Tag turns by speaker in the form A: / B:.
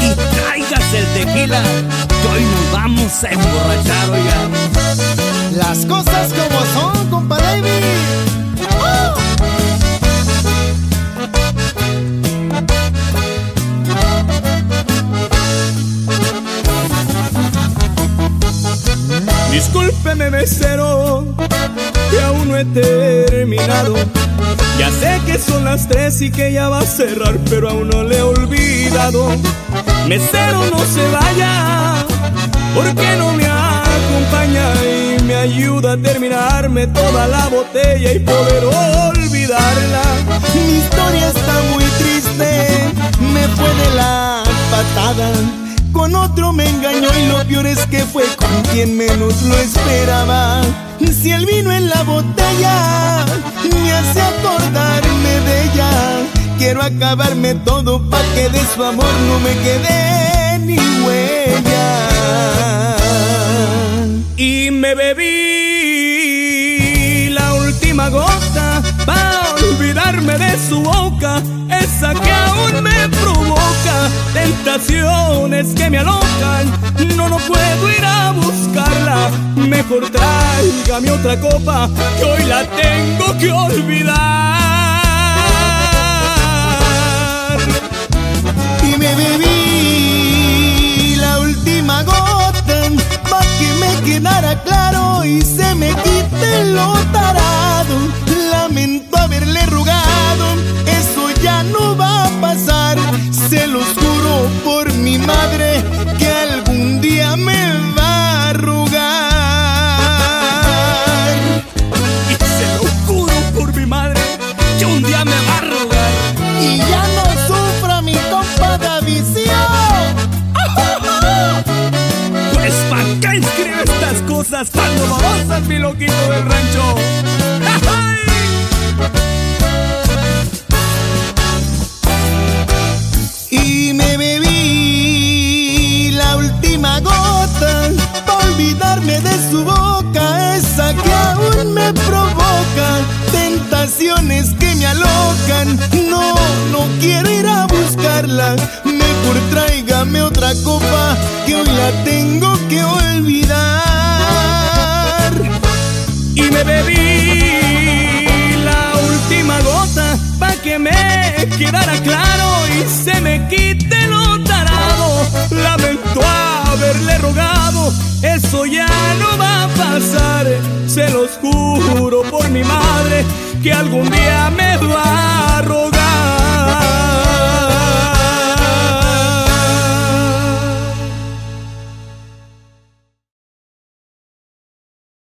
A: Y tráigase el tequila, que hoy nos vamos a emborrachar, oigan.
B: Las cosas como son, compa David. ¡Oh!
C: Discúlpeme, mesero, que aún no he terminado. Ya sé que son las tres y que ya va a cerrar, pero aún no le he olvidado. Mesero, no se vaya, porque no me acompaña y me ayuda a terminarme toda la botella y poder olvidarla.
B: Mi historia está muy triste, me fue de la patada. Con otro me engañó y lo peor es que fue con quien menos lo esperaba. Si el vino en la botella me hace acordarme de ella, quiero acabarme todo pa' que de su amor no me quede ni huella.
C: Y me bebí la última gota para olvidarme de su boca, esa que aún me provoca tentaciones que me alocan. No, no puedo ir a buscarla, mejor tráigame otra copa que hoy la tengo que olvidar.
B: Madre que algún día me va a rogar.
C: Y se lo juro por mi madre que un día me va a rogar.
B: Y ya no sufra mi compa Davisión.
C: Pues ¿para qué escribe estas cosas tan dolorosas, mi loquito del rancho?
B: Y me bebí de su boca, esa que aún me provoca tentaciones que me alocan. No, no quiero ir a buscarla, mejor tráigame otra copa que hoy la tengo que olvidar.
C: Y me bebí la última gota pa' que me quedara claro y se me quite lo tarado. Lamento haberle rogado, eso ya no va a pasar. Se los juro por mi madre que algún